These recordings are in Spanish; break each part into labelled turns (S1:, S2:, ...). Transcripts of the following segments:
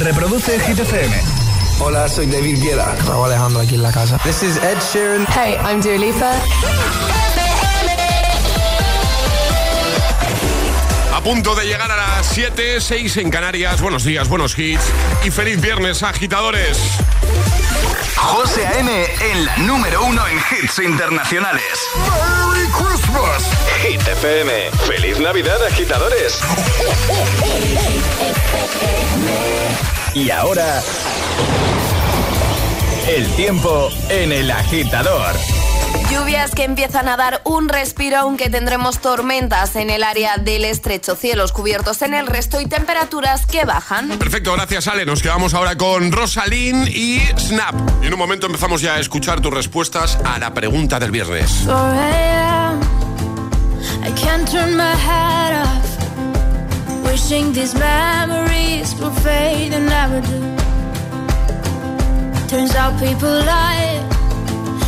S1: Reproduce Hit FM.
S2: Hola, soy David Guetta. Raúl Alejandro aquí en la casa.
S3: This is Ed Sheeran.
S4: Hey, I'm Dua Lipa.
S5: A punto de llegar a las 7, 6 en Canarias. Buenos días, buenos hits. Y feliz viernes, agitadores.
S1: José A.M. en la número uno en hits internacionales. ¡Merry Christmas!
S6: Hit FM. ¡Feliz Navidad, agitadores!
S1: Y ahora... El tiempo en el agitador.
S7: Lluvias que empiezan a dar un respiro, aunque tendremos tormentas en el área del estrecho, cielos cubiertos en el resto y temperaturas que bajan.
S5: Perfecto, gracias Ale. Nos quedamos ahora con Rosalind y Snap. Y en un momento empezamos ya a escuchar tus respuestas a la pregunta del viernes.
S8: I can't turn my head off. Wishing these memories will fade and never do. Turns out people lie.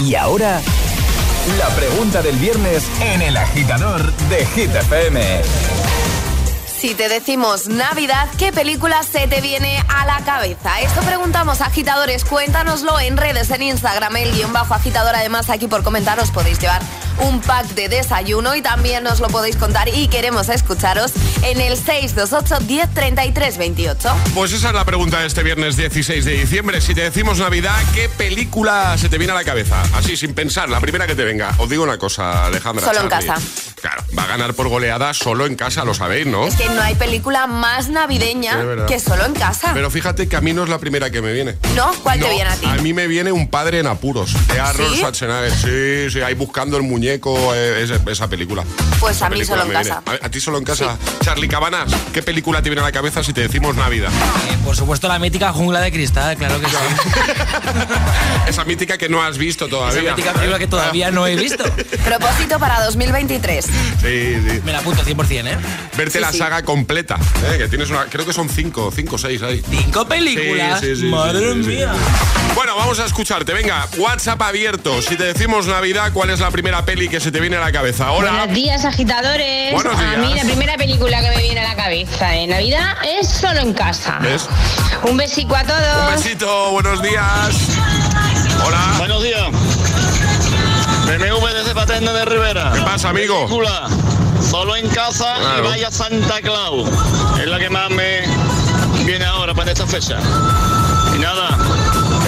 S1: Y ahora, la pregunta del viernes en el agitador de Hit FM.
S7: Si te decimos Navidad, ¿qué película se te viene a la cabeza? Esto preguntamos agitadores, cuéntanoslo en redes, en Instagram, el guion bajo agitador. Además, aquí por comentaros podéis llevar un pack de desayuno y también nos lo podéis contar y queremos escucharos en el 628 1033 28.
S5: Pues esa es la pregunta de este viernes 16 de diciembre. Si te decimos Navidad, ¿qué película se te viene a la cabeza? Así, sin pensar, la primera que te venga. Os digo una cosa, Alejandra.
S7: Solo en casa.
S5: Claro, va a ganar por goleada solo en casa, lo sabéis, ¿no?
S7: Es que no hay película más navideña que solo en casa.
S5: Pero fíjate que a mí no es la primera que me viene.
S7: ¿No? ¿Cuál te viene a ti?
S5: A mí me viene un padre en apuros. De Arnold
S7: ¿Sí?
S5: Schwarzenegger. Sí, sí, ahí buscando el muñeco, eh, esa, esa película.
S7: Pues
S5: Esa
S7: a mí solo en casa.
S5: ¿A, a ti solo en casa? Charlie Cabanas, ¿qué película te viene a la cabeza si te decimos Navidad?
S3: Eh, por supuesto, la mítica jungla de cristal, claro que sí.
S5: Esa mítica que no has visto todavía.
S3: Esa mítica película que todavía no he visto.
S7: Propósito para 2023. Sí,
S5: sí.
S3: Me la apunto 100%, ¿eh?
S5: Verte la saga completa. ¿eh? Que tienes una, creo que son cinco, cinco o seis ahí.
S3: ¿Cinco películas? Madre mía.
S5: Bueno, vamos a escucharte. Venga, WhatsApp abierto. Si te decimos Navidad, ¿cuál es la primera peli que se te viene a la cabeza? Hola.
S4: Buenos días, agitadores.
S5: Buenos días.
S4: A mí la primera película que me viene a la cabeza de Navidad es Solo en casa.
S5: ¿Ves?
S4: Un besico a todos.
S5: Un besito, buenos días. Hola.
S9: Buenos días. BMW desde Paterna de Rivera.
S5: ¿Qué pasa, amigo?
S9: Película. Solo en casa y vaya Santa Claus. Es la que más me viene ahora para esta fecha. Y nada,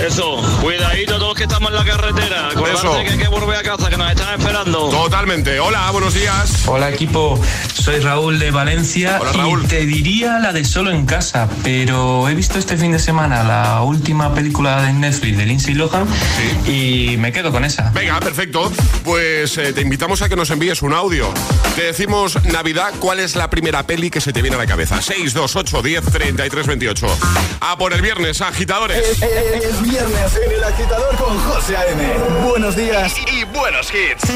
S9: eso, cuidadito todos los que estamos en la carretera. Acordarse que hay que volver a casa, que nos están esperando.
S5: Totalmente. Hola, buenos días.
S10: Hola equipo, soy Raúl de Valencia
S5: Hola, Raúl.
S10: y te diría la de Solo en Casa, pero he visto este fin de semana la última película de Netflix de Lindsay Lohan y me quedo con esa.
S5: Venga, perfecto. Pues eh, te invitamos a que nos envíes un audio. Te decimos Navidad, ¿cuál es la primera peli que se te viene a la cabeza? 628 10 33 28. A por el viernes, agitadores.
S1: Es, es- es viernes en el agitador con José A.M. Buenos días
S6: Y, y buenos hits.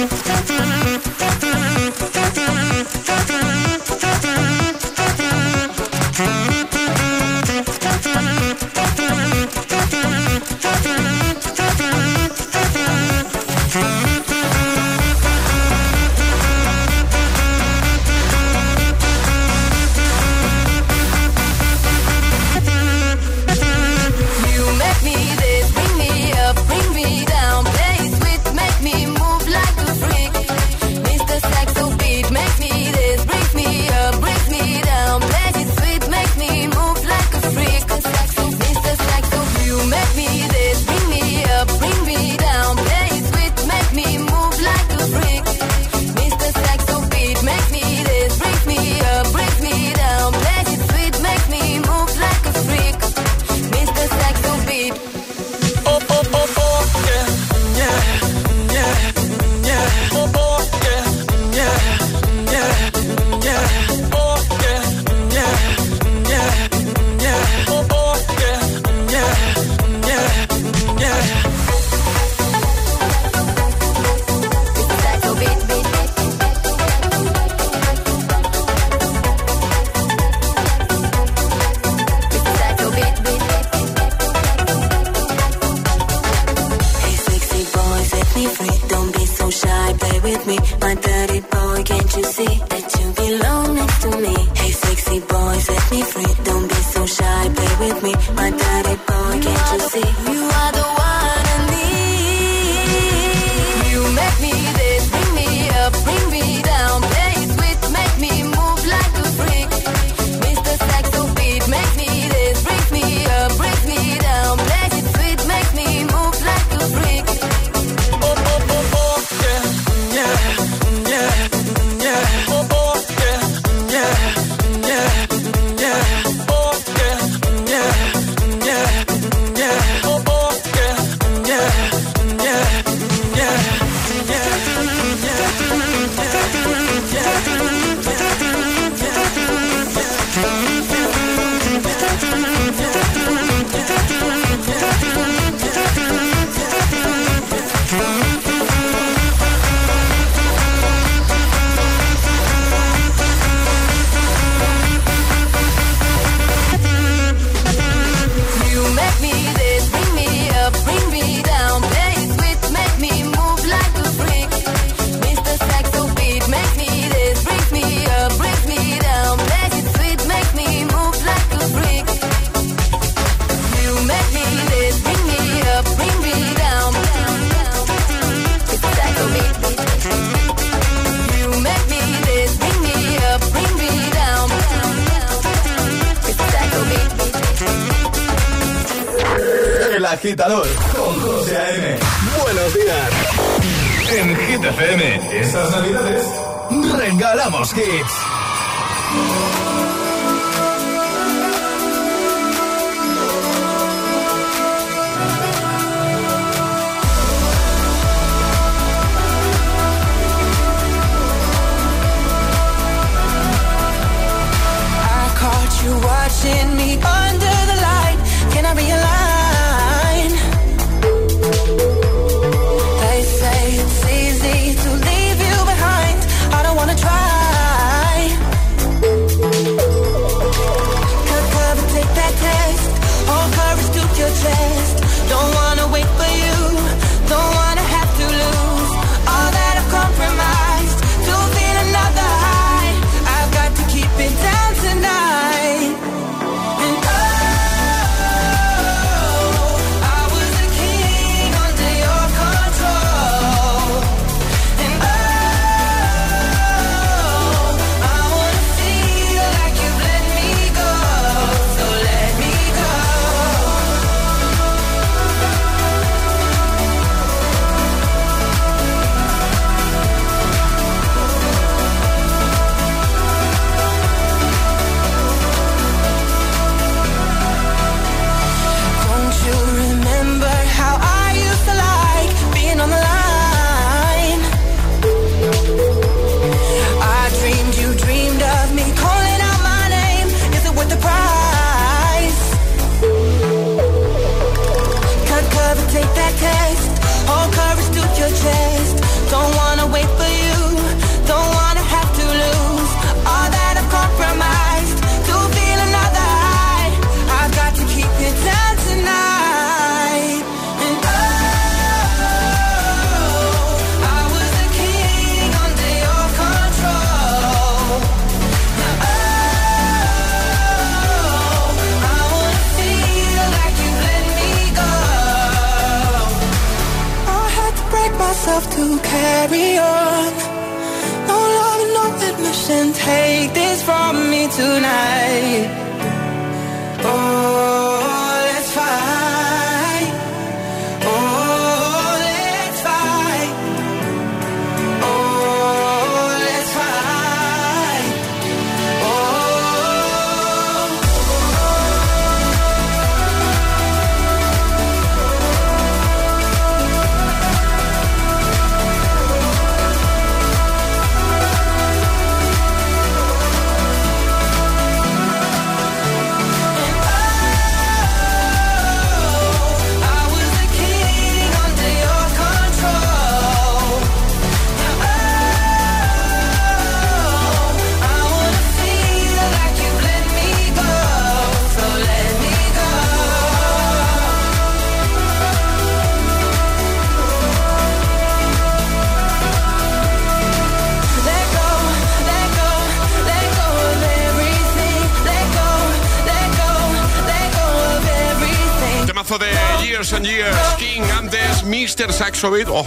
S8: Mr.
S5: Saxobit. Oh,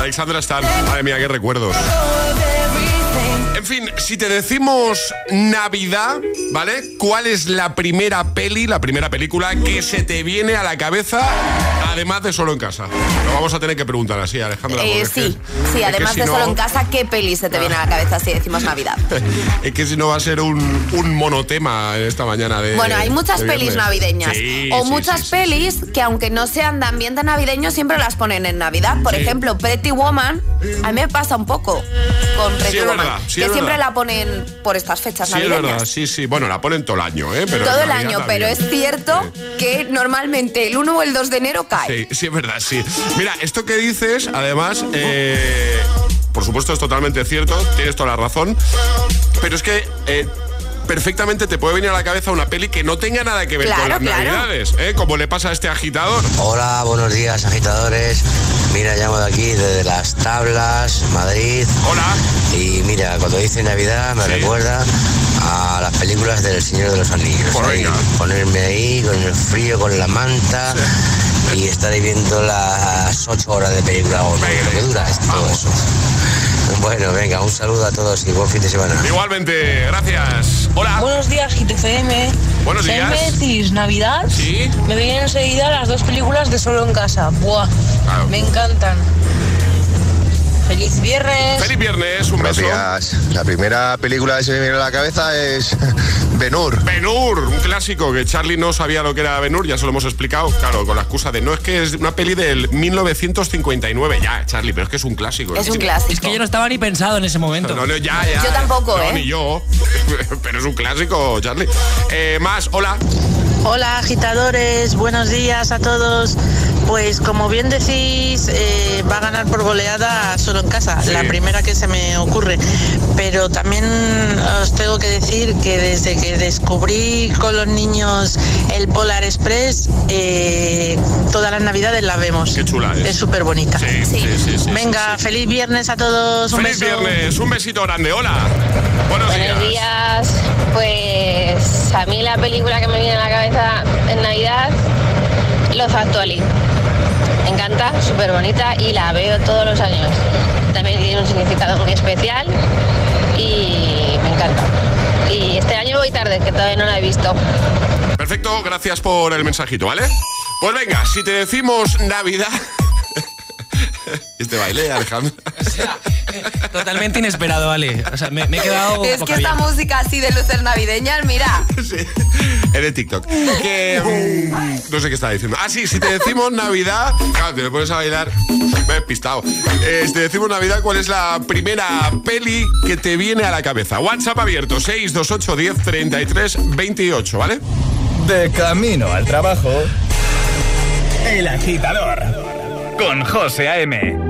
S5: Alexandra Stan. Madre mía, qué recuerdos. En fin, si te decimos Navidad, ¿vale? ¿Cuál es la primera peli, la primera película que se te viene a la cabeza, además de Solo en Casa? Lo vamos a tener que preguntar así, Alejandra.
S7: Eh, sí,
S5: que-
S7: sí, además
S5: si
S7: de
S5: no-
S7: solo en casa, ¿qué peli se te viene a la cabeza si decimos Navidad?
S5: Es que si no va a ser un, un monotema esta mañana de.
S7: Bueno, hay muchas pelis navideñas.
S5: Sí,
S7: o
S5: sí,
S7: muchas
S5: sí,
S7: pelis que aunque no sean de ambiente navideño, siempre las ponen en Navidad. Por ejemplo, Pretty Woman, a mí me pasa un poco con Pretty
S5: Sí, es verdad, sí,
S7: que
S5: es
S7: siempre
S5: verdad.
S7: la ponen por estas fechas
S5: Sí, es verdad, sí, sí. Bueno, la ponen todo el año, ¿eh? Pero
S7: Todo el año, pero es cierto que normalmente el 1 o el 2 de enero cae.
S5: Sí, sí, es verdad, sí. Mira, esto que dices, además, eh, por supuesto es totalmente cierto, tienes toda la razón, pero es que... eh, Perfectamente te puede venir a la cabeza una peli que no tenga nada que ver
S7: Claro,
S5: con las
S7: claro.
S5: navidades, ¿eh? como le pasa a este agitador.
S11: Hola, buenos días agitadores. Mira, llamo de aquí, desde Las Tablas, Madrid.
S5: Hola.
S11: Y mira, cuando dice Navidad me recuerda a las películas del Señor de los Anillos. Ahí, ponerme ahí con el frío, con la manta y estar ahí viendo las ocho horas de película o que dura es todo eso. Bueno, venga, un saludo a todos y buen fin de semana.
S5: Igualmente, gracias. Hola.
S12: Buenos días, GTFM.
S5: Buenos
S12: Si
S5: días.
S12: me decís Navidad,
S5: Sí.
S12: me vienen enseguida las dos películas de Solo en Casa. Buah, me encantan. Feliz viernes.
S5: Feliz viernes, un beso.
S13: La primera película que se me viene a la cabeza es Benur.
S5: Benur, un clásico que Charlie no sabía lo que era Benur, ya se lo hemos explicado, claro, con la excusa de no es que es una peli del 1959, ya, Charlie, pero es que es un clásico.
S7: Es un clásico.
S3: Es que yo no estaba ni pensado en ese momento.
S5: No, no, ya, ya.
S7: Yo tampoco,
S5: No,
S7: ¿eh?
S5: Ni yo, pero es un clásico, Charlie. Eh, más, hola.
S14: Hola agitadores, buenos días a todos. Pues como bien decís, eh, va a ganar por goleada solo en casa,
S15: Sí.
S14: la primera que se me ocurre. Pero también os tengo que decir que desde que descubrí con los niños el Polar Express, eh, todas las navidades la vemos.
S5: Qué chula es.
S14: Es súper bonita.
S5: Sí, sí, sí, sí,
S14: Venga, feliz viernes a todos. Un
S5: Feliz
S14: beso.
S5: viernes, un besito grande, hola. Buenos,
S4: Buenos días. Pues a mí la película que me viene a la cabeza en Navidad, Los Actually. Me encanta, súper bonita y la veo todos los años. También tiene un significado muy especial y me encanta. Y este año voy tarde, que todavía no la he visto.
S5: Perfecto, gracias por el mensajito, ¿vale? Pues venga, si te decimos Navidad. este baile, Alejandro.
S3: Totalmente inesperado, vale. O sea, me, me he quedado.
S7: Es que esta música así de luces navideñas, mira.
S5: Es de TikTok. Que. mm, no sé qué estaba diciendo. Ah, sí, si te decimos Navidad. Claro, te me pones a bailar. Me he despistado. Eh, si te decimos Navidad, ¿cuál es la primera peli que te viene a la cabeza? WhatsApp abierto: 628 10 33 28, ¿vale?
S1: De camino al trabajo. El agitador. Con José A.M.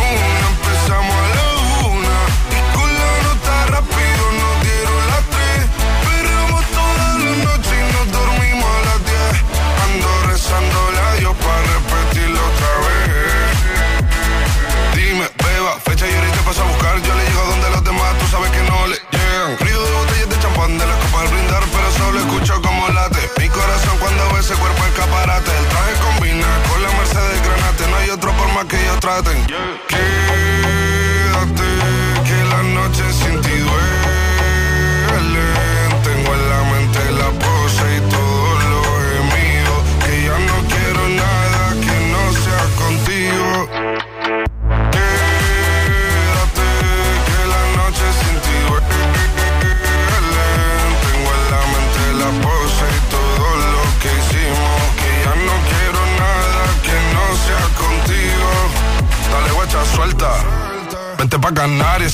S16: Más que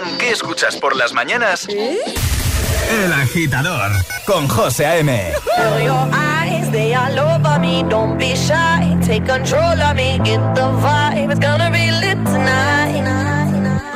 S1: preguntan qué escuchas por las mañanas, El Agitador con José A.M.
S17: Feel your eyes, they all over me. Don't be shy, take control of me. Get the vibe, it's gonna be lit tonight.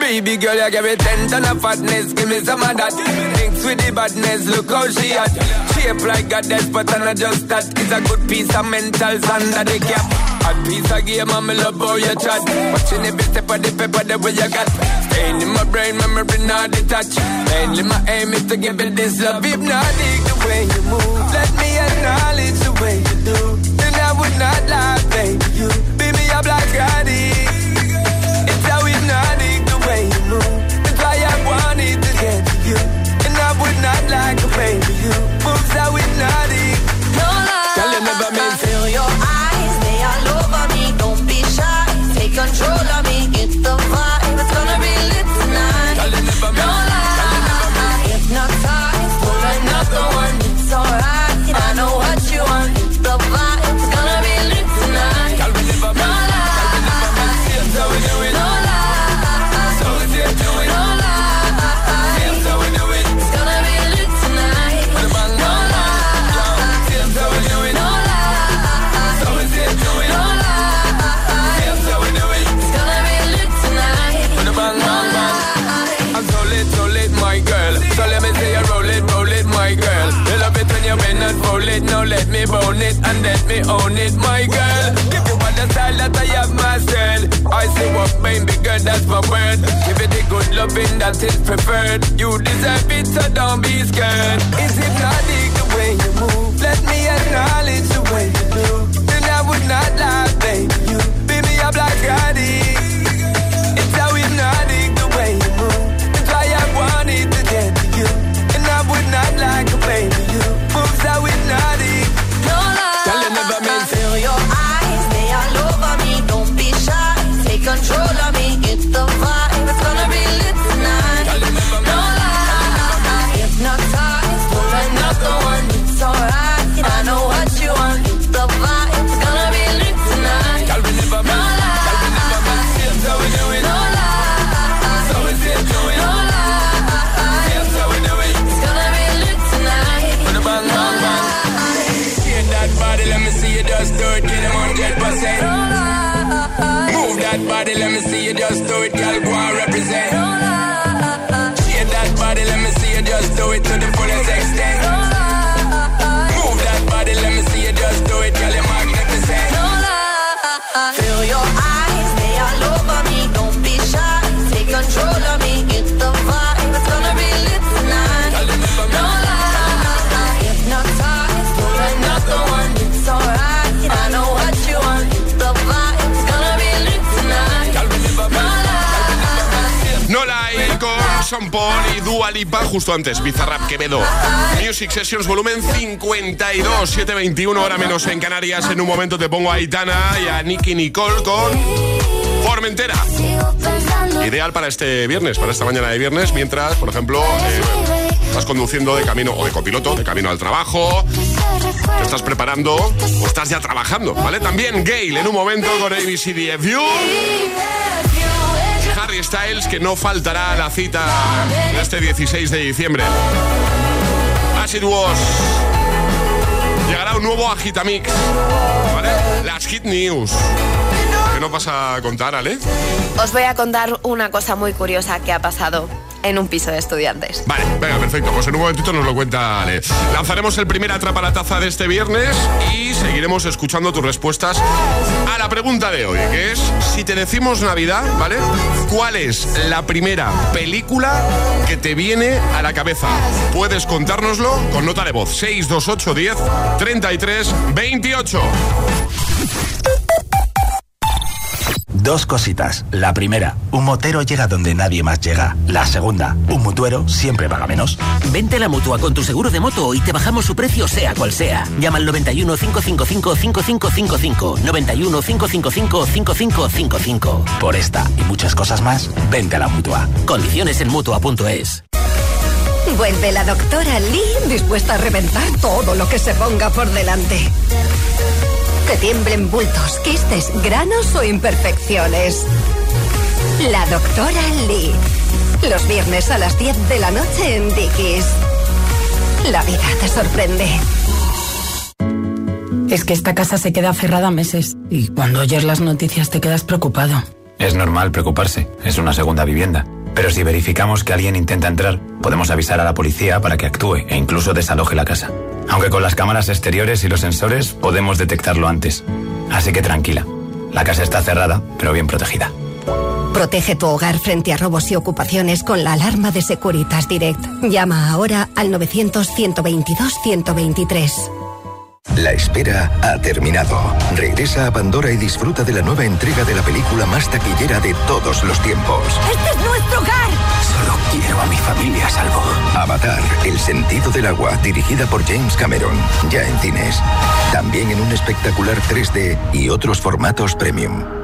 S18: Baby girl, you give me ten ton of fatness, give me some of that. Mix with the badness, look how she at. Shape like a death, but I'm not just that. It's a good piece of mental under the cap. A piece of game, I'm love how you chat. Watching every step of the paper, the way you got. Staying in my brain, memory not detached. Mainly my aim is to give it this love. Hypnotic the way you move. Let me acknowledge the way you do. Then I would not lie, baby. You beat me up like addict. It's how hypnotic the way you move. That's why I wanted to get to you. And I would not like a baby. You moves how hypnotic. Let me own it, my girl. Give you all the style that I have myself. I say what baby girl, that's my word. Give it the good loving that is preferred. You deserve it, so don't be scared. It's hypnotic the way you move. Let me acknowledge the way you do. Then I would not lie,
S19: just do it.
S5: Paul y Dua Lipa justo antes, Bizarrap Quevedo. Music Sessions volumen 52, 721 hora menos en Canarias. En un momento te pongo a Aitana y a Nicky Nicole con Formentera. Ideal para este viernes, para esta mañana de viernes, mientras, por ejemplo, eh, estás conduciendo de camino o de copiloto, de camino al trabajo, te estás preparando o estás ya trabajando, ¿vale? También Gail en un momento con ABCDFU. Harry Styles, que no faltará la cita este 16 de diciembre. As It Was. Llegará un nuevo Agitamix. Las Hit News. ¿Qué nos vas a contar, Ale?
S7: Os voy a contar una cosa muy curiosa que ha pasado en un piso de estudiantes.
S5: Vale, venga, perfecto. Pues en un momentito nos lo cuenta Ale. Lanzaremos el primer Atrapa la Taza de este viernes y seguiremos escuchando tus respuestas a la pregunta de hoy, que es, si te decimos Navidad, ¿vale? ¿Cuál es la primera película que te viene a la cabeza? Puedes contárnoslo con nota de voz. 628 10 33 28.
S20: Dos cositas. La primera, un motero llega donde nadie más llega. La segunda, un mutuero siempre paga menos.
S21: Vente a la mutua con tu seguro de moto y te bajamos su precio sea cual sea. Llama al 91 555 5555. 91 555 5555.
S20: Por esta y muchas cosas más, vente a la mutua.
S21: Condiciones en mutua.es.
S22: Vuelve la doctora Lee dispuesta a reventar todo lo que se ponga por delante. Que tiemblen bultos, quistes, granos o imperfecciones. La doctora Lee. Los viernes a las 10 de la noche en Dickies. La vida te sorprende.
S23: Es que esta casa se queda cerrada meses y cuando oyes las noticias te quedas preocupado.
S24: Es normal preocuparse, es una segunda vivienda. Pero si verificamos que alguien intenta entrar, podemos avisar a la policía para que actúe e incluso desaloje la casa. Aunque con las cámaras exteriores y los sensores podemos detectarlo antes. Así que tranquila, la casa está cerrada, pero bien protegida.
S22: Protege tu hogar frente a robos y ocupaciones con la alarma de Securitas Direct. Llama ahora al 900-122-123.
S25: La espera ha terminado. Regresa a Pandora y disfruta de la nueva entrega de la película más taquillera de todos los tiempos.
S22: ¡Este es nuestro hogar!
S25: Solo quiero a mi familia a salvo. Avatar, el sentido del agua, dirigida por James Cameron. Ya en cines. También en un espectacular 3D y otros formatos premium.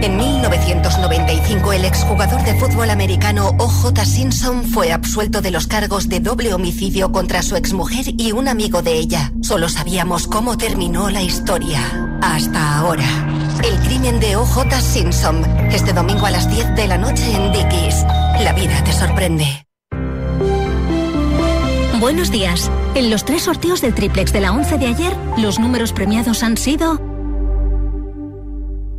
S22: En 1995, el exjugador de fútbol americano O.J. Simpson fue absuelto de los cargos de doble homicidio contra su exmujer y un amigo de ella. Solo sabíamos cómo terminó la historia. Hasta ahora. El crimen de O.J. Simpson. Este domingo a las 10 de la noche en Dickies. La vida te sorprende.
S26: Buenos días. En los tres sorteos del triplex de la 11 de ayer, los números premiados han sido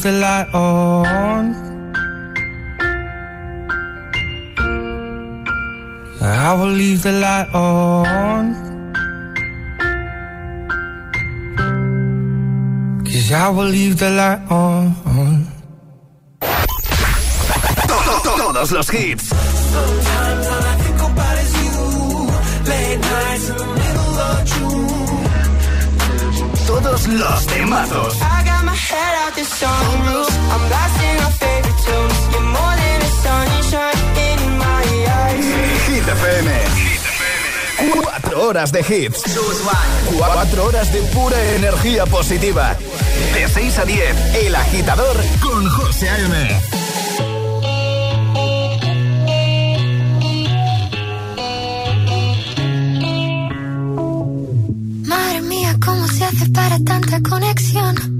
S27: Leave the light on. I will leave the light on. Cause I will leave the light on.
S1: Todos los hits.
S28: All.
S1: Todos los temazos.
S28: The sunroof. I'm blasting our favorite tunes. You're more than a sunshine in my eyes.
S1: Hit FM. Cuatro horas de hits. Cuatro horas de pura energía positiva. De 6 a 10, El Agitador con José A.M.
S29: Madre mía, ¿cómo se hace para tanta conexión?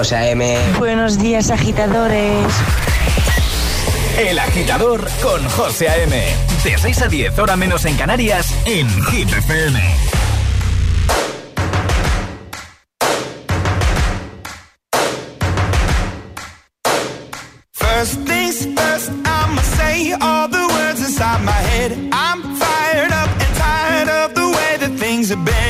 S30: José A.M.
S31: Buenos días, agitadores.
S1: El agitador con José A.M. De 6 a 10, hora menos en Canarias, en Hit FM.
S25: First things first, I'ma say all the words inside my head. I'm fired up and tired of the way that things have been.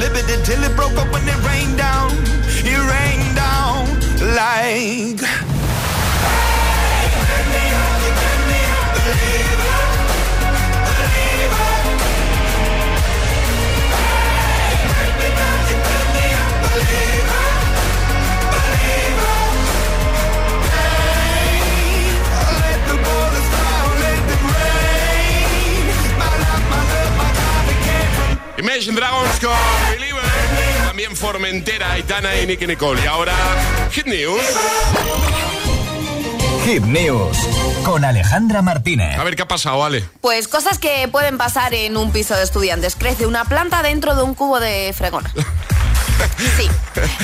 S25: Limited, till it broke up when it
S5: Imagine Dragons con Believer. También Formentera, Aitana y Nicky Nicole. Y ahora, Hit News.
S1: Hit News con Alejandra Martínez.
S5: A ver qué ha pasado, Ale.
S7: Pues cosas que pueden pasar en un piso de estudiantes. Crece una planta dentro de un cubo de fregona. Sí,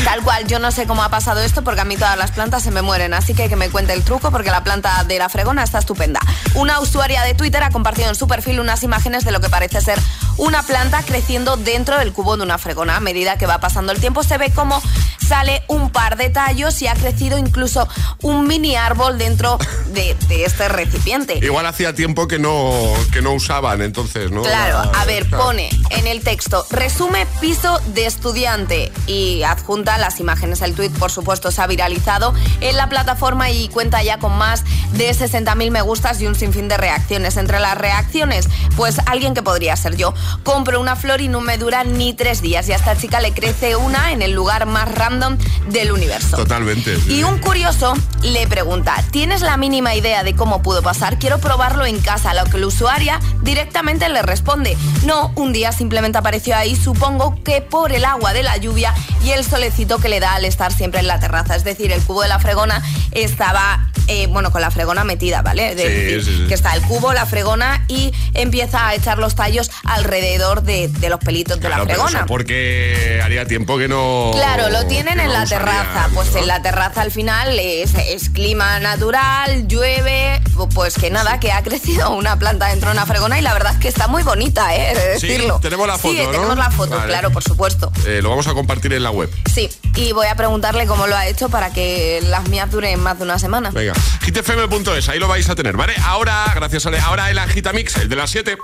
S7: tal cual. Yo no sé cómo ha pasado esto porque a mí todas las plantas se me mueren. Así que que me cuente el truco porque la planta de la fregona está estupenda. Una usuaria de Twitter ha compartido en su perfil unas imágenes de lo que parece ser una planta creciendo dentro del cubo de una fregona. A medida que va pasando el tiempo se ve como sale un par de tallos y ha crecido incluso un mini árbol dentro de, de este recipiente.
S5: Igual hacía tiempo que no, que no usaban, entonces, ¿no?
S7: Claro,
S5: La-
S7: a ver,
S5: claro.
S7: pone en el texto, resume piso de estudiante y adjunta las imágenes. El tuit, por supuesto, se ha viralizado en la plataforma y cuenta ya con más de 60.000 me gustas y un sinfín de reacciones. Entre las reacciones, pues alguien que podría ser yo. Compro una flor y no me dura ni tres días y a esta chica le crece una en el lugar más random del universo.
S5: Totalmente.
S7: Y un curioso le pregunta, ¿tienes la mínima idea de cómo pudo pasar? Quiero probarlo en casa, a lo que la usuaria directamente le responde, no, un día simplemente apareció ahí, supongo que por el agua de la lluvia y el solecito que le da al estar siempre en la terraza. Es decir, el cubo de la fregona estaba eh, bueno, con la fregona metida, ¿vale? De-
S5: Sí, sí, sí.
S7: Que está el cubo, la fregona y empieza a echar los tallos alrededor de, de los pelitos de la
S5: pero
S7: fregona.
S5: eso porque haría tiempo que no.
S7: Claro, lo tienen en
S5: no
S7: la terraza. Pues
S5: ¿no?
S7: en la terraza al final es, es clima natural, llueve, pues que nada, que ha crecido una planta dentro de una fregona y la verdad es que está muy bonita, ¿eh? De
S5: Sí,
S7: decirlo.
S5: tenemos la foto,
S7: Sí,
S5: ¿no?
S7: tenemos la foto,
S5: Vale.
S7: claro, por supuesto.
S5: Eh, lo vamos a compartir en la web.
S7: Sí, y voy a preguntarle cómo lo ha hecho para que las mías duren más de una semana.
S5: Venga, hitfm.es, ahí lo vais a tener, ¿vale? Ahora, gracias Ale, ahora el Agitamix, el de las 7.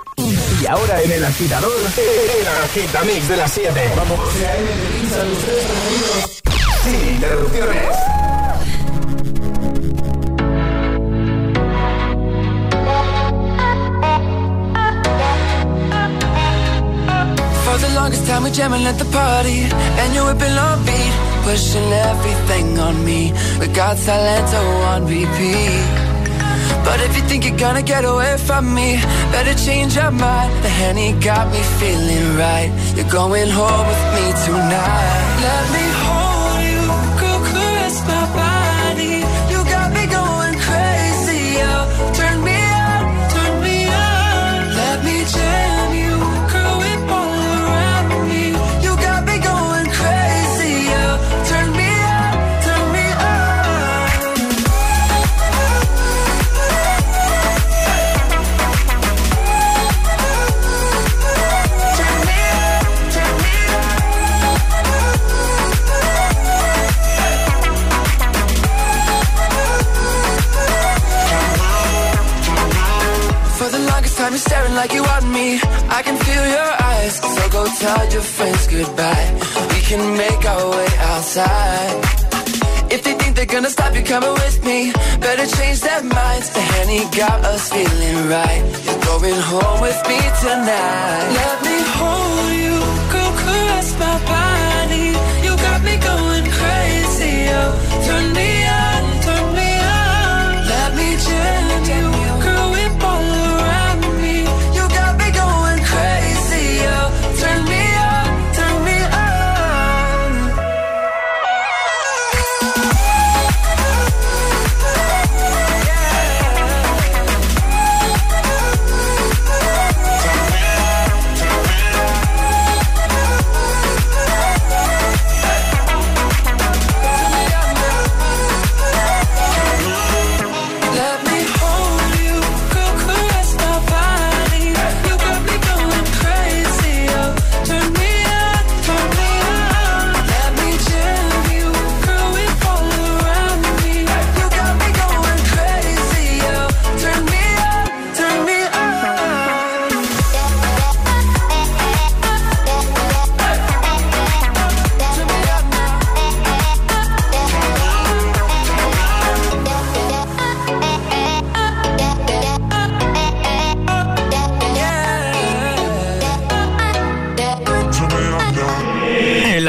S1: Y ahora en el agitador, el agitamix de las 7. Vamos. Sin interrupciones.
S32: For the longest time we jamming at the party And you're whipping on beat Pushing everything on me. We got Salento oh, on repeat. But if you think you're gonna get away from me Better change your mind. The Henny got me feeling right. You're going home with me tonight. Let me hold Better change their minds. The Henny got us feeling right. You're going home with me tonight. Let me hold you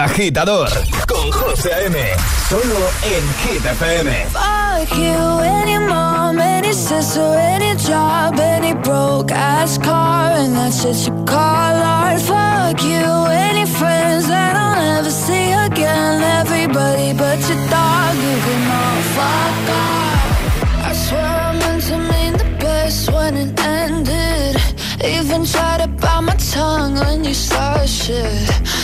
S1: agitador con José A.M. Solo en Hit FM.
S8: Fuck you, any mom, any sister, any job, any broke ass car, and that's shit you call art. Fuck you, any friends that I'll never see again. Everybody but your dog, you can all fuck off. I swear I meant to mean the best when it ended. Even tried to bite my tongue when you started shit.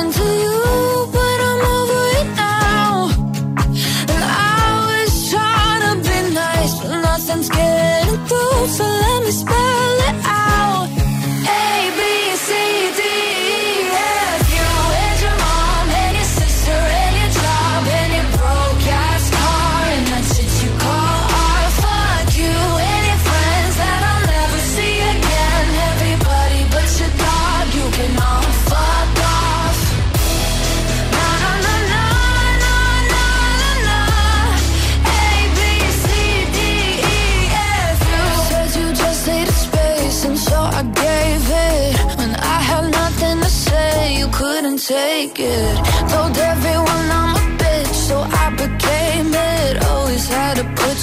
S8: So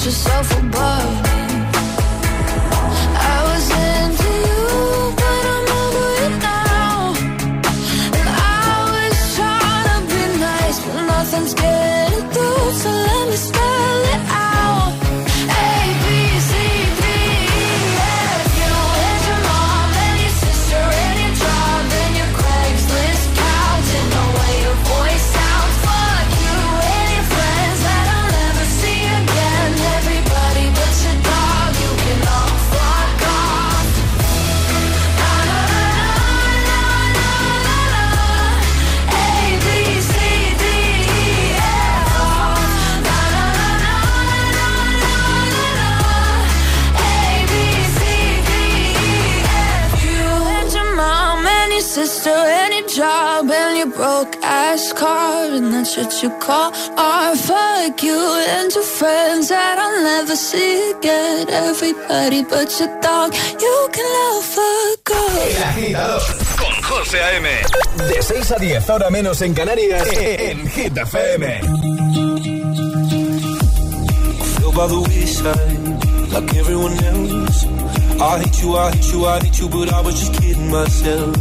S8: yourself above ass car and that's what you call art. Fuck you and your friends that I'll never see again. Everybody but your dog, you can love fuck off.
S1: El agitador con José A.M. De 6 a 10, ahora menos en Canarias, en Hit FM.
S18: feel by the wayside like everyone else. I hate you, I hate you, I hate you, but I was just kidding myself.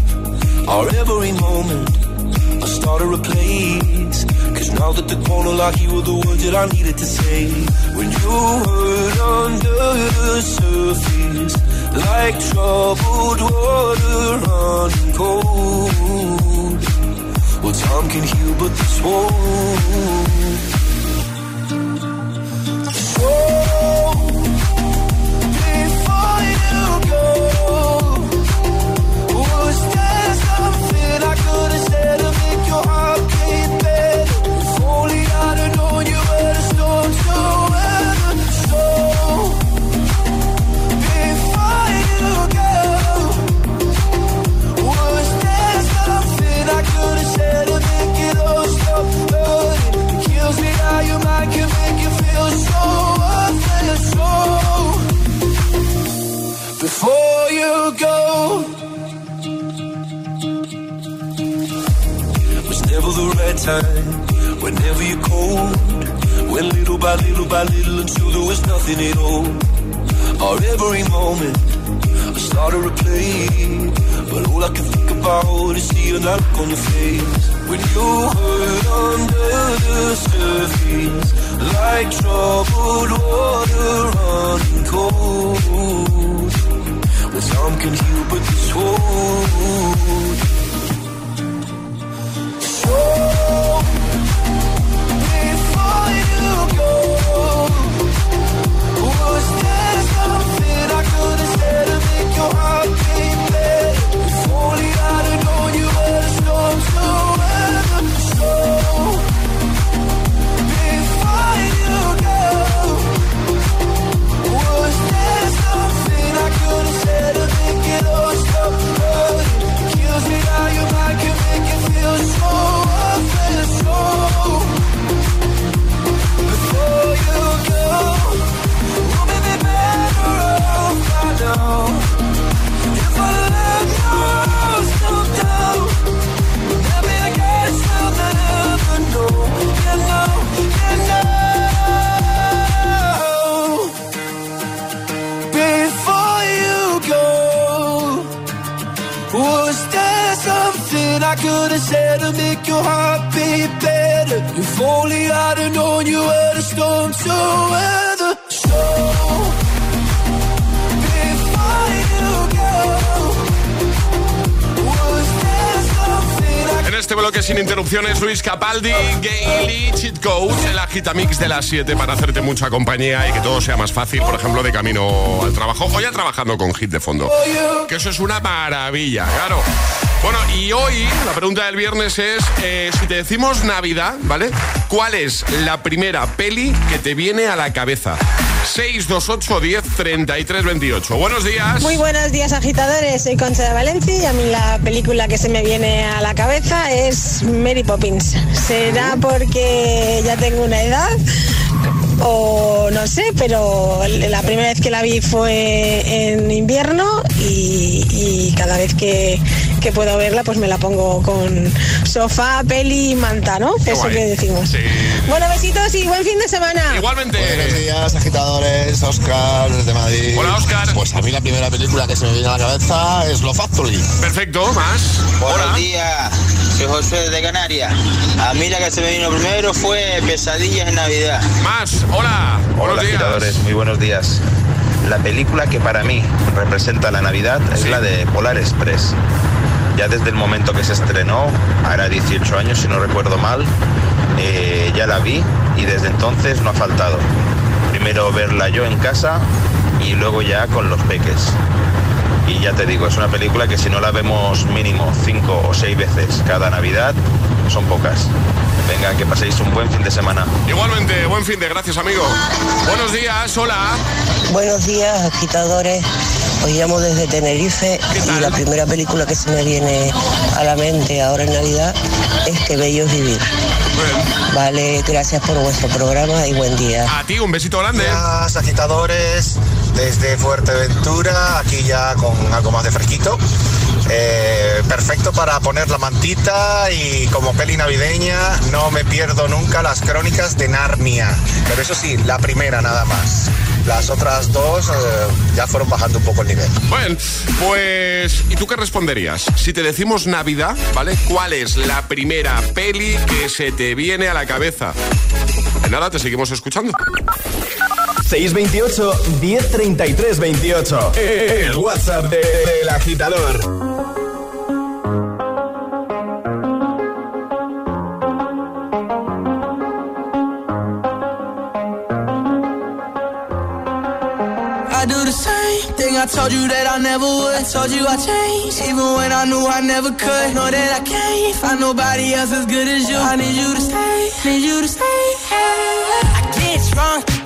S18: Our every moment, I started a place. Cause now that the corner lock, you were the words that I needed to say. When you hurt under the surface, like troubled water running cold. Well, time can heal, but this won't. By little until there was nothing at all. Or every moment, I started to play, but all I can think about is seeing that look on your face when you hurt under the surface, like troubled water running cold. Well, some can heal, but this won't. So, your heart beat only I'd have known you were the storm
S5: En este bloque sin interrupciones, Luis Capaldi, Gaily, Cheat Coach, el agitamix de las 7 para hacerte mucha compañía y que todo sea más fácil, por ejemplo, de camino al trabajo o ya trabajando con hit de fondo. Que eso es una maravilla, claro. Bueno, y hoy la pregunta del viernes es, eh, si te decimos Navidad, ¿vale? ¿Cuál es la primera peli que te viene a la cabeza? 628 10 33 28. Buenos días.
S33: Muy buenos días agitadores, soy Concha de Valencia y a mí la película que se me viene a la cabeza es Mary Poppins. Será porque ya tengo una edad o no sé, pero la primera vez que la vi fue en invierno y, y cada vez que, que puedo verla, pues me la pongo con sofá, peli y manta, ¿no? Eso
S5: guay.
S33: que decimos.
S5: Sí.
S33: Bueno, besitos y buen fin de semana.
S5: Igualmente.
S34: Buenos días, agitadores. Oscar, desde Madrid.
S5: Hola, Óscar.
S34: Pues a mí la primera película que se me viene a la cabeza es Lo Factory.
S5: Perfecto, más.
S35: Buenos días, soy José de Canarias. A mí la que se me vino primero fue Pesadillas en Navidad.
S5: Más, hola.
S36: Hola agitadores, muy buenos días. La película que para mí representa la Navidad es la de Polar Express. Ya desde el momento que se estrenó, hará 18 años si no recuerdo mal, eh, ya la vi y desde entonces no ha faltado. Primero verla yo en casa y luego ya con los peques. Y ya te digo, es una película que si no la vemos mínimo 5 o 6 veces cada Navidad, son pocas. Venga, que paséis un buen fin de semana.
S5: Igualmente, buen fin de gracias, amigo. Buenos días, hola.
S37: Buenos días, agitadores. Os llamo desde Tenerife y la primera película que se me viene a la mente ahora en Navidad es Que Bello es Vivir. Vale, gracias por vuestro programa y buen día.
S5: A ti, un besito grande.
S34: Días, agitadores. Desde Fuerteventura, aquí ya con algo más de fresquito. Eh, perfecto para poner la mantita y como peli navideña no me pierdo nunca las crónicas de Narnia. Pero eso sí, la primera nada más. Las otras dos eh, ya fueron bajando un poco el nivel.
S5: Bueno, pues, ¿y tú qué responderías? Si te decimos Navidad, ¿vale? ¿Cuál es la primera peli que se te viene a la cabeza? Pues nada, te seguimos escuchando.
S1: 628 1033 28. El WhatsApp de- del agitador.
S27: I do the same thing I told you that I never would. I told you I changed, even when I knew I never could. Know that I can't find nobody else as good as you. I need you to stay, need you to stay. I get drunk,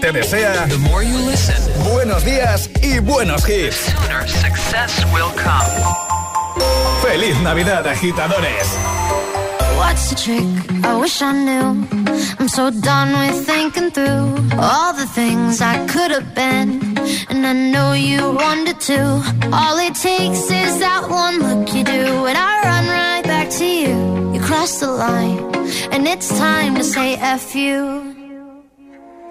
S1: Te desea buenos días y buenos hits. Feliz Navidad, agitadores.
S29: What's the trick? I wish I knew. I'm so done with thinking through all the things I could have been. And I know you wanted to. All it takes is that one look you do, and I run right back to you. You cross the line, and it's time to say F you.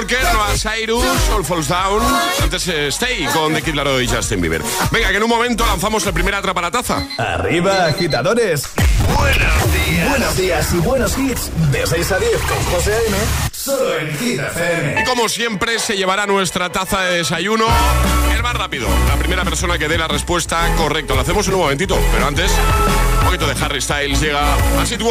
S5: Walker, Noah Cyrus, All Falls Down. Antes eh, Stay con The Kid Laroi y Justin Bieber. Venga, que en un momento lanzamos la primera atraparataza.
S1: Arriba, agitadores. Buenos días. Buenos días y buenos hits. De 6 a 10 con José A.M. Solo en Hit FM.
S5: Y como siempre, se llevará nuestra taza de desayuno el más rápido. La primera persona que dé la respuesta correcta. Lo hacemos en un momentito, pero antes, un poquito de Harry Styles llega.
S32: Así tú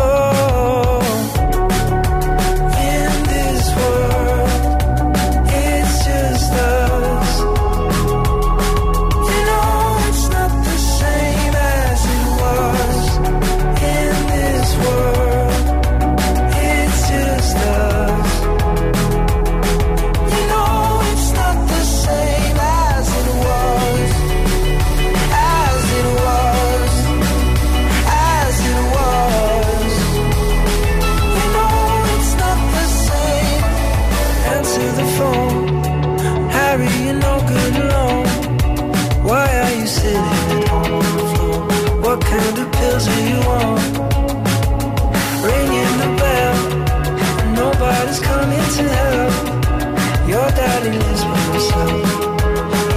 S32: silence myself.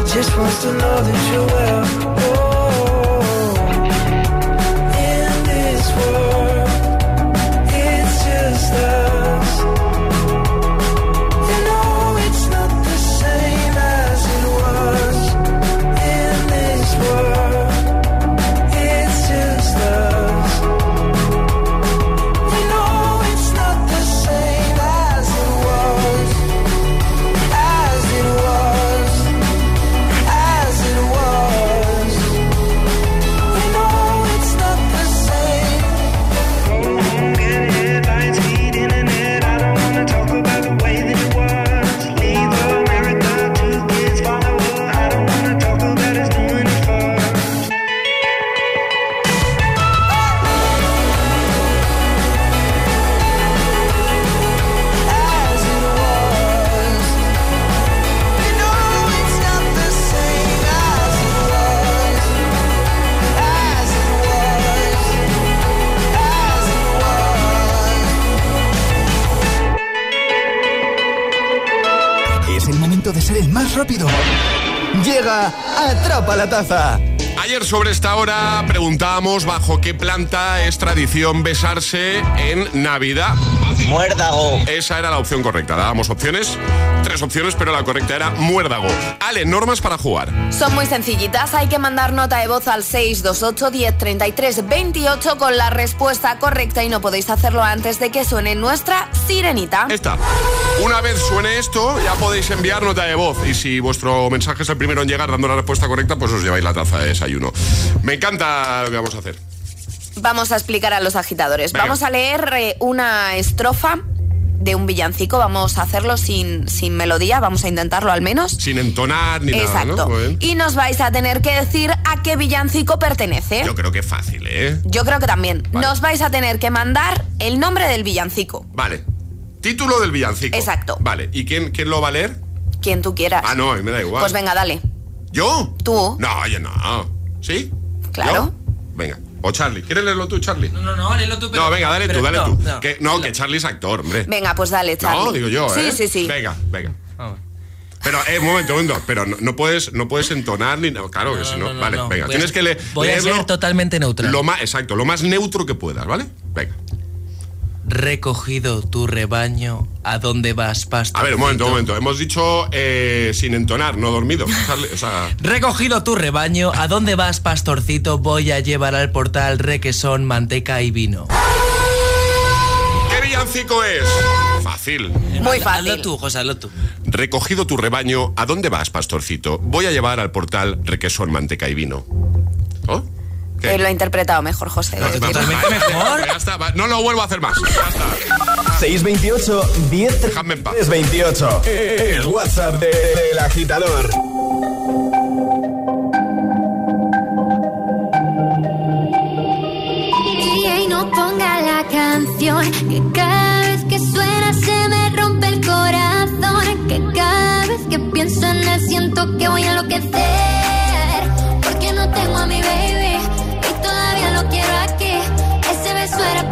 S32: He just wants to know that you're well.
S1: tapa la taza.
S5: Ayer sobre esta hora preguntábamos bajo qué planta es tradición besarse en Navidad.
S36: Muérdago.
S5: Esa era la opción correcta. Dábamos opciones tres opciones, pero la correcta era muérdago. Ale, normas para jugar.
S7: Son muy sencillitas. Hay que mandar nota de voz al 628 1033 28 con la respuesta correcta y no podéis hacerlo antes de que suene nuestra sirenita.
S5: Esta. Una vez suene esto, ya podéis enviar nota de voz. Y si vuestro mensaje es el primero en llegar dando la respuesta correcta, pues os lleváis la taza de desayuno. Me encanta lo que vamos a hacer.
S7: Vamos a explicar a los agitadores. Vamos a leer eh, una estrofa de un villancico. Vamos a hacerlo sin, sin melodía, vamos a intentarlo al menos.
S5: Sin entonar ni
S7: Exacto.
S5: nada, ¿no?
S7: Y nos vais a tener que decir a qué villancico pertenece.
S5: Yo creo que es fácil, ¿eh?
S7: Yo creo que también. Nos vais a tener que mandar el nombre del villancico.
S5: Vale. Título del villancico.
S7: Exacto.
S5: Vale. ¿Y quién, quién lo va a leer?
S7: Quien tú quieras.
S5: Ah, no, a mí me da igual.
S7: Pues venga, dale.
S5: ¿Yo?
S7: Tú.
S5: No, yo no. ¿Sí?
S7: Claro.
S5: ¿Yo? Venga. O Charlie. ¿Quieres leerlo tú, Charlie?
S38: No, no, no, léelo tú. Pero,
S5: no, venga, dale
S38: pero
S5: tú, dale
S38: no,
S5: tú.
S38: No,
S5: que, no, que Charlie es actor, hombre.
S7: Venga, pues dale, Charlie.
S5: No, digo yo, ¿eh?
S7: Sí, sí, sí.
S5: Venga, venga. Pero, eh, un momento, un momento. Pero no, no puedes, no puedes entonar ni nada. Claro que si no. vale,
S38: no.
S5: venga.
S38: Voy a
S5: Tienes
S38: ser-
S5: que leer.
S38: voy a
S5: leerlo
S38: ser totalmente neutral.
S5: Lo más, exacto, lo más neutro que puedas, ¿vale? Venga.
S38: Recogido tu rebaño, ¿a dónde vas, pastor?
S5: A ver, un momento, un momento. Hemos dicho eh, sin entonar, no dormido. Charlie, o sea,
S38: Recogido tu rebaño, ¿a dónde vas, pastorcito? Voy a llevar al portal requesón, manteca y vino.
S5: ¿qué villancico es? Fácil.
S7: Muy
S38: Hazlo
S7: fácil.
S38: tú, José, hazlo tú.
S5: Recogido tu rebaño, ¿a dónde vas, pastorcito? Voy a llevar al portal requesón, manteca y vino. ¿Qué?
S7: Eh, lo ha interpretado mejor, José.
S38: Totalmente
S5: vale,
S38: mejor.
S5: Ya está, va, no lo vuelvo a hacer más. Ya está.
S1: 628 10
S5: Déjame en paz.
S1: 28. El WhatsApp de- del agitador.
S29: DJ no ponga la canción que cada vez que suena se me rompe el corazón que cada vez que pienso en él siento que voy a enloquecer porque no tengo a mi baby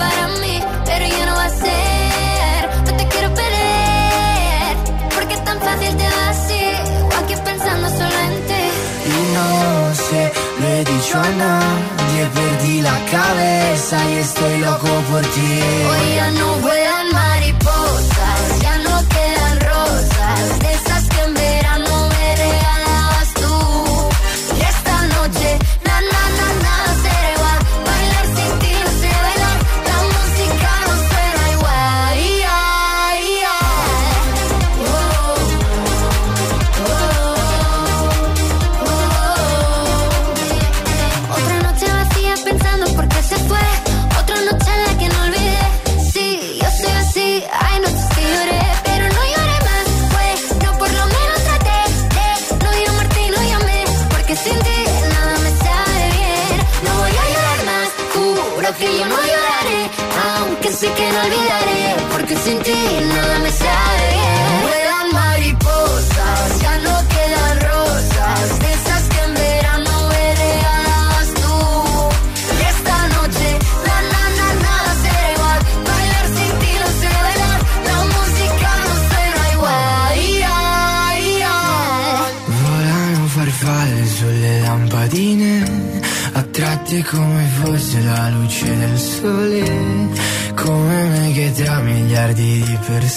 S29: para mí pero ya no va a ser. No te quiero perder porque tan fácil te va así. O aquí pensando solo en ti.
S27: Y no sé, lo he dicho a nadie, perdí la cabeza y estoy loco por ti.
S29: Hoy ya no vuelan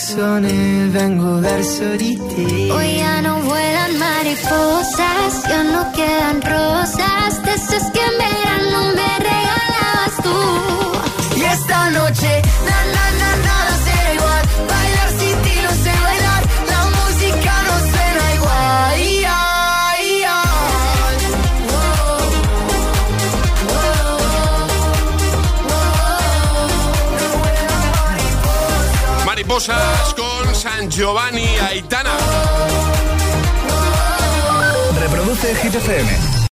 S27: persone vengo verso di te.
S29: Hoy ya no vuelan mariposas, ya no quedan rosas, de esas que en verano me regalabas tú.
S27: Y esta noche,
S5: Con San Giovanni Aitana.
S1: Reproduce Hit FM.